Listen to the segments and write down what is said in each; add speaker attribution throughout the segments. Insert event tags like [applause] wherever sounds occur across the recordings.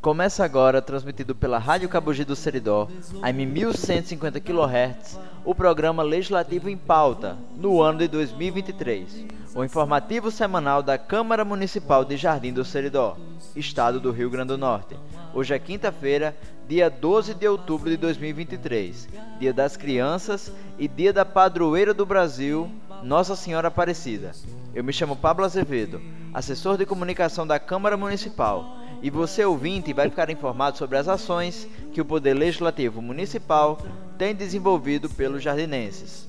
Speaker 1: Começa agora, transmitido pela Rádio Cabugi do Seridó, AM 1150 kHz, o programa Legislativo em Pauta, no ano de 2023. O informativo semanal da Câmara Municipal de Jardim do Seridó, Estado do Rio Grande do Norte. Hoje é quinta-feira, dia 12 de outubro de 2023, dia das crianças e dia da padroeira do Brasil, Nossa Senhora Aparecida. Eu me chamo Pablo Azevedo, assessor de comunicação da Câmara Municipal e você ouvinte vai ficar informado sobre as ações que o Poder Legislativo Municipal tem desenvolvido pelos jardinenses.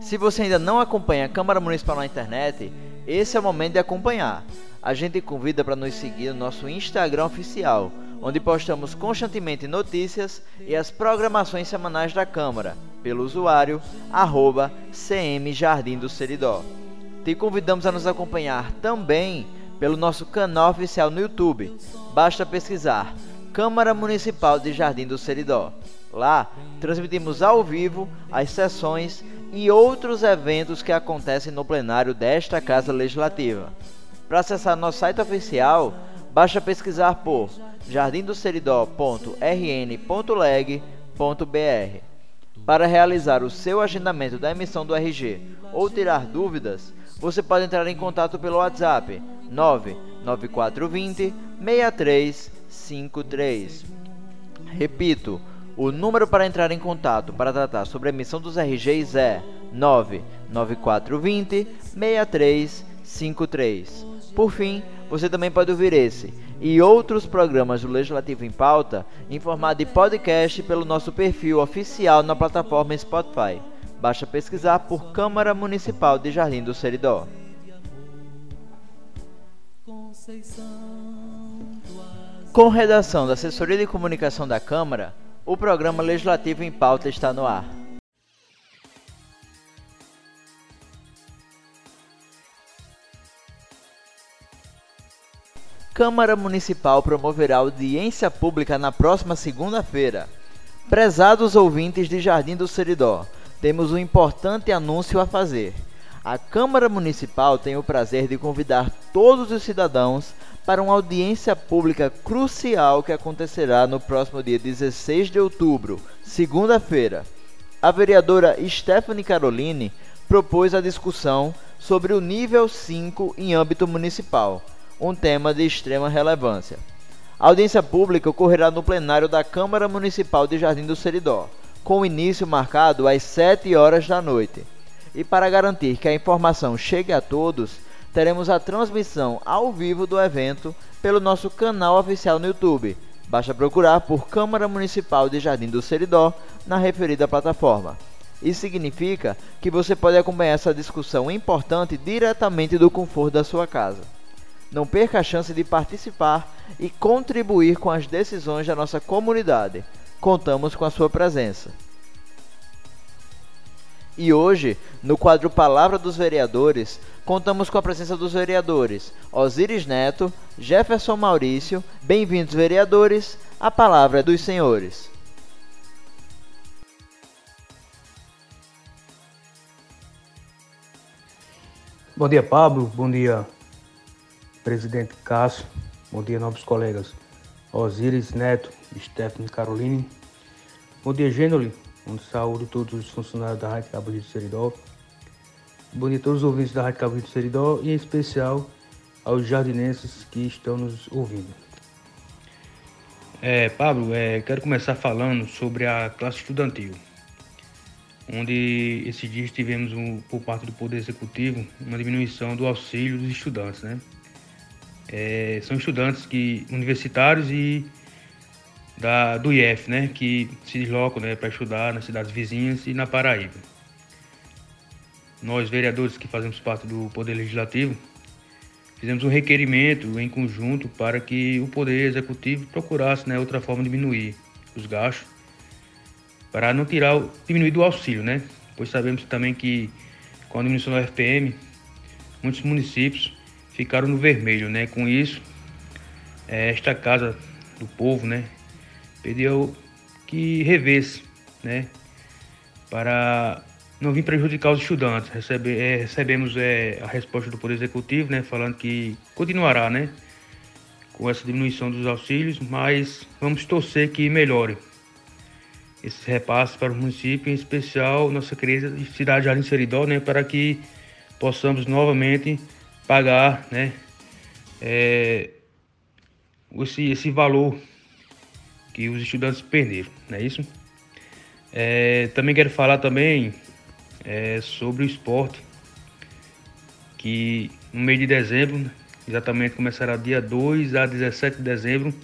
Speaker 1: Se você ainda não acompanha a Câmara Municipal na internet, esse é o momento de acompanhar. A gente convida para nos seguir no nosso Instagram oficial, onde postamos constantemente notícias e as programações semanais da Câmara, pelo usuário arroba. Te convidamos a nos acompanhar também pelo nosso canal oficial no YouTube. Basta pesquisar Câmara Municipal de Jardim do Seridó. Lá, transmitimos ao vivo as sessões e outros eventos que acontecem no plenário desta Casa Legislativa. Para acessar nosso site oficial, basta pesquisar por jardimdoseridó.rn.leg.br. Para realizar o seu agendamento da emissão do RG ou tirar dúvidas, você pode entrar em contato pelo WhatsApp 99420 6353. Repito, o número para entrar em contato para tratar sobre a emissão dos RGs é 99420 6353. Por fim, você também pode ouvir esse e outros programas do Legislativo em Pauta em formato de podcast pelo nosso perfil oficial na plataforma Spotify. Basta pesquisar por Câmara Municipal de Jardim do Seridó. Com redação da Assessoria de Comunicação da Câmara, o programa Legislativo em Pauta está no ar. Câmara Municipal promoverá audiência pública na próxima segunda-feira. Prezados ouvintes de Jardim do Seridó, temos um importante anúncio a fazer. A Câmara Municipal tem o prazer de convidar todos os cidadãos para uma audiência pública crucial que acontecerá no próximo dia 16 de outubro, segunda-feira. A vereadora Stephanie Caroline propôs a discussão sobre o nível 5 em âmbito municipal, um tema de extrema relevância. A audiência pública ocorrerá no plenário da Câmara Municipal de Jardim do Seridó com início marcado às 7 horas da noite. E para garantir que a informação chegue a todos, teremos a transmissão ao vivo do evento pelo nosso canal oficial no YouTube. Basta procurar por Câmara Municipal de Jardim do Seridó na referida plataforma. Isso significa que você pode acompanhar essa discussão importante diretamente do conforto da sua casa. Não perca a chance de participar e contribuir com as decisões da nossa comunidade contamos com a sua presença. E hoje, no quadro Palavra dos Vereadores, contamos com a presença dos vereadores Osíris Neto, Jefferson Maurício. Bem-vindos, vereadores. A palavra é dos senhores.
Speaker 2: Bom dia, Pablo. Bom dia, presidente Cássio. Bom dia, novos colegas. Osíris Neto, Stephanie Caroline. Bom dia, Gênoli. Um saúde a todos os funcionários da Rádio Cabo de Seridó. Bom dia a todos os ouvintes da Rádio Cabo de Seridó e em especial aos jardinenses que estão nos ouvindo. É, Pablo, é, quero começar falando sobre a classe estudantil, onde esses dias tivemos, um, por parte do Poder Executivo, uma diminuição do auxílio dos estudantes, né? É, são estudantes que universitários e da, do IF, né, que se deslocam né, para estudar nas cidades vizinhas e na Paraíba. Nós, vereadores que fazemos parte do Poder Legislativo, fizemos um requerimento em conjunto para que o Poder Executivo procurasse né, outra forma de diminuir os gastos, para não tirar, diminuir do auxílio, né? Pois sabemos também que com a diminuição do FPM, muitos municípios ficaram no vermelho, né? Com isso, é, esta Casa do Povo, né, pediu que revesse, né, para não vir prejudicar os estudantes. Recebe, é, recebemos é, a resposta do Poder Executivo, né, falando que continuará, né, com essa diminuição dos auxílios, mas vamos torcer que melhore esses repasses para o município, em especial nossa querida cidade de Jardim Seridó, né, para que possamos novamente pagar, né, é, esse, esse valor que os estudantes perderam, não é isso? É, também quero falar também é, sobre o esporte, que no mês de dezembro, exatamente começará dia 2 a 17 de dezembro,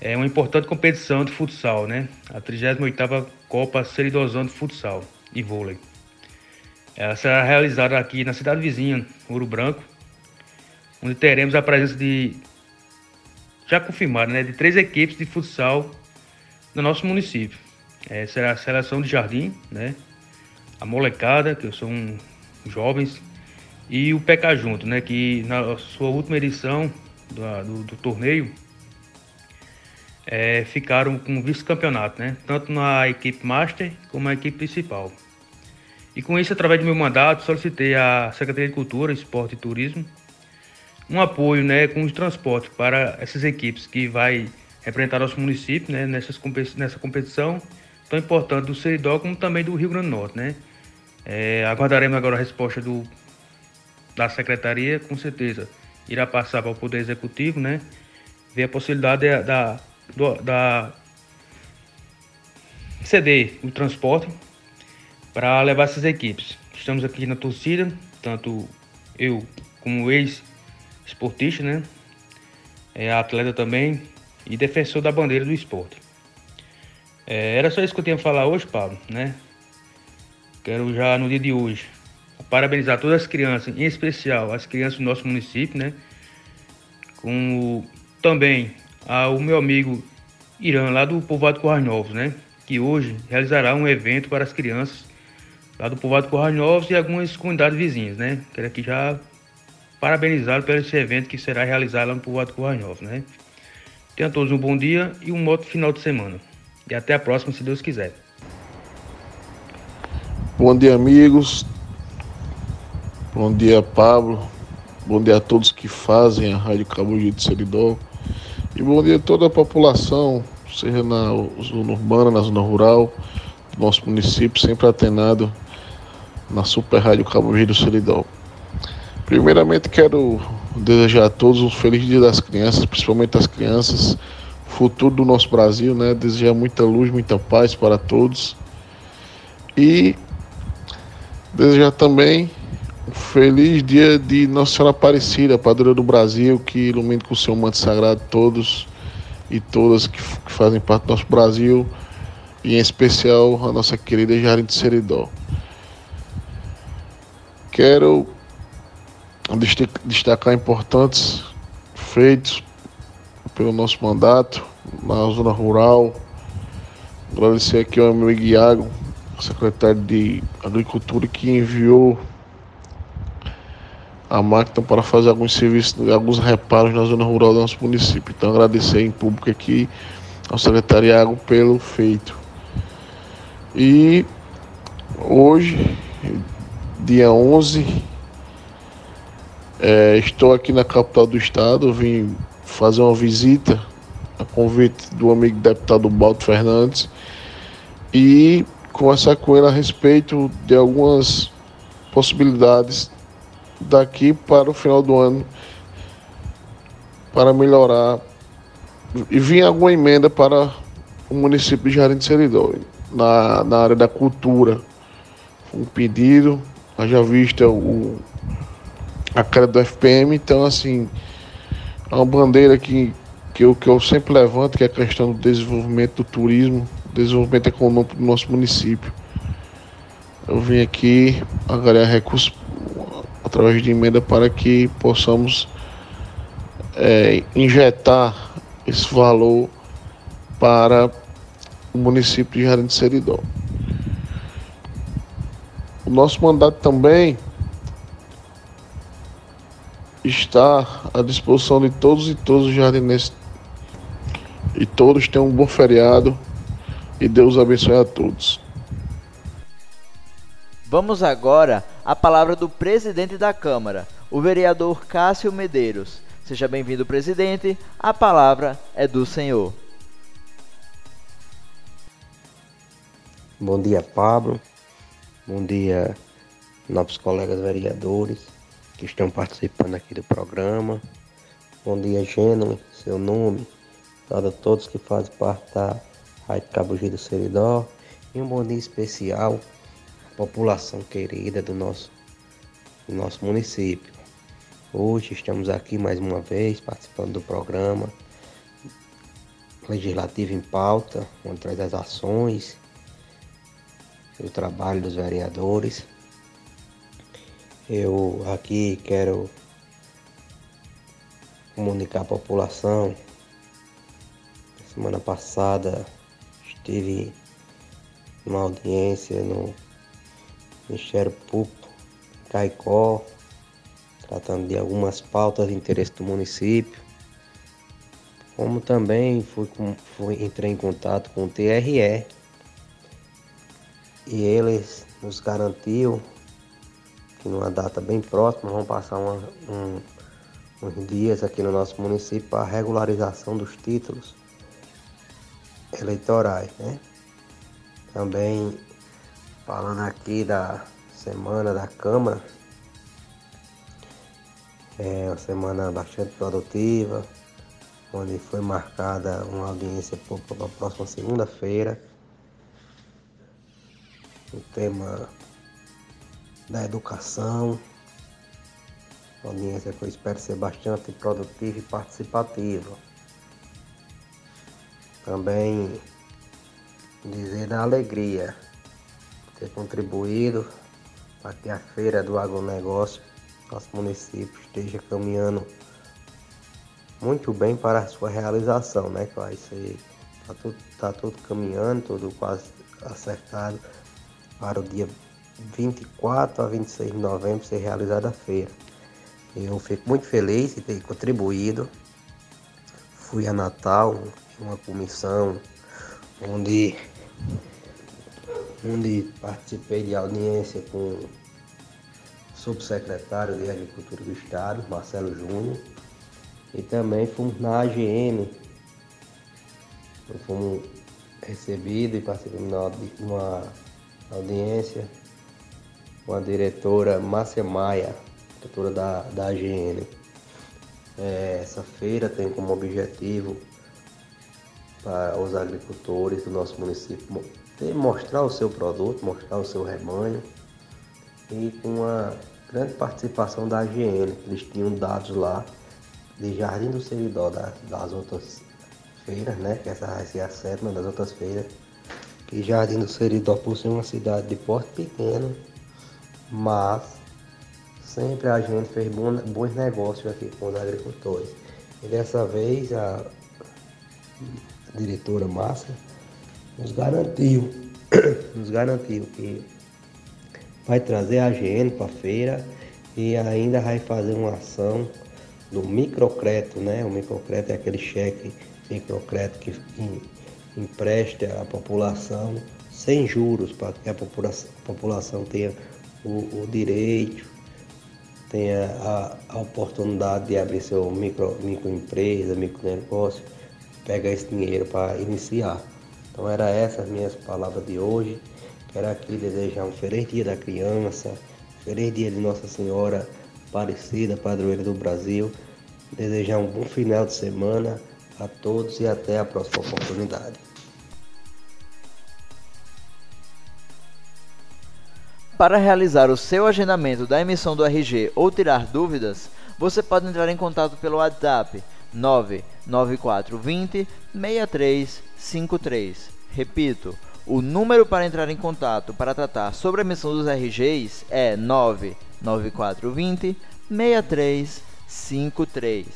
Speaker 2: é uma importante competição de futsal, né? A 38ª Copa Seridosão de Futsal e Vôlei. Ela será realizada aqui na cidade vizinha, Ouro Branco, onde teremos a presença de já confirmado, né, de três equipes de futsal no nosso município. É, será a seleção de jardim, né, a molecada, que são jovens, e o PK Junto, né, que na sua última edição do, do, do torneio é, ficaram com vice-campeonato, né, tanto na equipe master como na equipe principal. E com isso, através do meu mandato, solicitei à Secretaria de Cultura, Esporte e Turismo um apoio né, com os transportes para essas equipes que vai representar nosso município né, nessas, nessa competição tão importante do Seridó como também do Rio Grande do Norte. Né? É, aguardaremos agora a resposta do, da secretaria, com certeza irá passar para o Poder Executivo, né? ver a possibilidade da, da, da ceder o transporte para levar essas equipes. Estamos aqui na torcida, tanto eu como ex esportista, né? É atleta também e defensor da bandeira do esporte. É, era só isso que eu tinha a falar hoje, Pablo, né? Quero já no dia de hoje parabenizar todas as crianças, em especial as crianças do nosso município, né? Com também ao meu amigo Irã, lá do povoado Corrais Novos, né? Que hoje realizará um evento para as crianças lá do povoado Corrais Novos e algumas comunidades vizinhas, né? Quero aqui já parabenizá-lo pelo esse evento que será realizado lá no Povoado Currais né? Tenham todos um bom dia e um ótimo final de semana. E até a próxima, se Deus quiser.
Speaker 3: Bom dia, amigos. Bom dia, Pablo. Bom dia a todos que fazem a Rádio Cabo de Seridó. E bom dia a toda a população, seja na zona urbana, na zona rural, do nosso município, sempre atenado na Super Rádio Cabo do Seridó. Primeiramente quero desejar a todos um feliz dia das crianças, principalmente as crianças, futuro do nosso Brasil, né? Desejar muita luz, muita paz para todos. E desejar também um feliz dia de Nossa Senhora Aparecida, padroeira do Brasil, que ilumine com o seu manto sagrado todos e todas que, que fazem parte do nosso Brasil, e em especial a nossa querida Jardim de Seridó. Quero destacar importantes feitos pelo nosso mandato na zona rural. Agradecer aqui ao meu Iago, secretário de Agricultura, que enviou a máquina para fazer alguns serviços, alguns reparos na zona rural do nosso município. Então agradecer em público aqui ao secretário Iago pelo feito. E hoje, dia 11 é, estou aqui na capital do estado, vim fazer uma visita a convite do amigo deputado Baldo Fernandes e conversar com ele a respeito de algumas possibilidades daqui para o final do ano para melhorar e vir alguma emenda para o município de Jardim de Seridó na, na área da cultura. Um pedido, haja vista o, a cara do FPM, então assim, é uma bandeira que, que, eu, que eu sempre levanto, que é a questão do desenvolvimento do turismo, desenvolvimento econômico do nosso município. Eu vim aqui angariar recursos através de emenda para que possamos é, injetar esse valor para o município de Jardim de Seridó. O nosso mandato também está à disposição de todos e todos os jardinenses. E todos tenham um bom feriado e Deus abençoe a todos.
Speaker 1: Vamos agora à palavra do presidente da Câmara, o vereador Cássio Medeiros. Seja bem-vindo, presidente. A palavra é do senhor.
Speaker 4: Bom dia, Pablo. Bom dia, novos colegas vereadores que estão participando aqui do programa. Bom dia, Gênero, seu nome, a todos que fazem parte da Rádio Cabugi do Seridó. E um bom dia especial à população querida do nosso, do nosso município. Hoje estamos aqui mais uma vez participando do programa Legislativo em Pauta, onde traz as ações o trabalho dos vereadores. Eu aqui quero comunicar à população. Semana passada estive numa audiência no Ministério Público Caicó, tratando de algumas pautas de interesse do município. Como também fui, fui entrei em contato com o TRE, e eles nos garantiu que numa data bem próxima vão passar uma, um, uns dias aqui no nosso município para regularização dos títulos eleitorais, né? Também falando aqui da semana da Câmara, é uma semana bastante produtiva, onde foi marcada uma audiência para a próxima segunda-feira o tema da educação, uma audiência que eu espero ser bastante produtiva e participativa. Também dizer da alegria ter contribuído para que a feira do agronegócio, nosso município, esteja caminhando muito bem para a sua realização, né? Que vai ser, tá tudo, tá tudo caminhando, tudo quase acertado para o dia 24 a 26 de novembro ser realizada a feira. Eu fico muito feliz de ter contribuído. Fui a Natal, uma comissão onde, onde participei de audiência com o subsecretário de Agricultura do Estado, Marcelo Júnior, e também fomos na AGM, fomos recebidos e participamos de uma audiência com a diretora Márcia Maia, diretora da, da AGN. É, essa feira tem como objetivo para os agricultores do nosso município mostrar o seu produto, mostrar o seu rebanho e com a grande participação da AGN, eles tinham dados lá de Jardim do Seridó das, das outras feiras, né? Que essa vai ser a sétima das outras feiras que Jardim do Seridó, por ser uma cidade de porte pequeno, mas sempre a gente fez bons negócios aqui com os agricultores. E dessa vez a diretora Márcia nos garantiu, [coughs] nos garantiu que vai trazer a GN para a feira e ainda vai fazer uma ação do microcrédito, né? O microcrédito é aquele cheque microcrédito que empreste à população sem juros, para que a população tenha o, o, direito, tenha a, a, oportunidade de abrir seu micro, microempresa, micronegócio, pegar esse dinheiro para iniciar. Então era essas as minhas palavras de hoje. Quero aqui desejar um feliz dia da criança, feliz dia de Nossa Senhora Aparecida, padroeira do Brasil. Desejar um bom final de semana a todos e até a próxima oportunidade.
Speaker 1: Para realizar o seu agendamento da emissão do RG ou tirar dúvidas, você pode entrar em contato pelo WhatsApp 99420 6353. Repito, o número para entrar em contato para tratar sobre a emissão dos RGs é 99420 6353.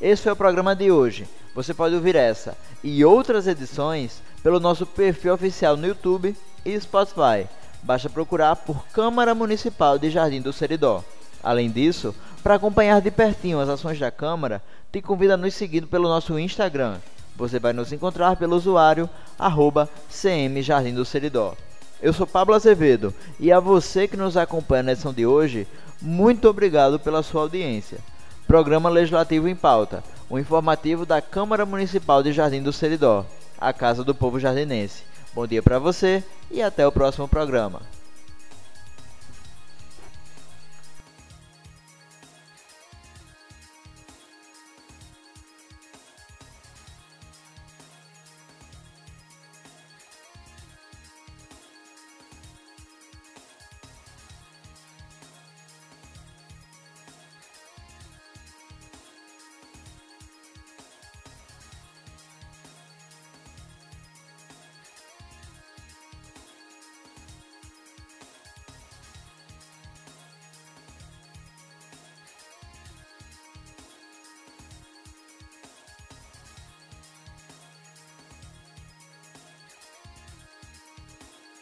Speaker 1: Esse foi o programa de hoje. Você pode ouvir essa e outras edições pelo nosso perfil oficial no YouTube e Spotify. Basta procurar por Câmara Municipal de Jardim do Seridó. Além disso, para acompanhar de pertinho as ações da Câmara, te convido a nos seguir pelo nosso Instagram. Você vai nos encontrar pelo usuário arroba CM Jardim do Seridó. Eu sou Pablo Azevedo e a você que nos acompanha na edição de hoje, muito obrigado pela sua audiência. Programa Legislativo em Pauta, o informativo da Câmara Municipal de Jardim do Seridó, a Casa do Povo Jardinense. Bom dia para você e até o próximo programa.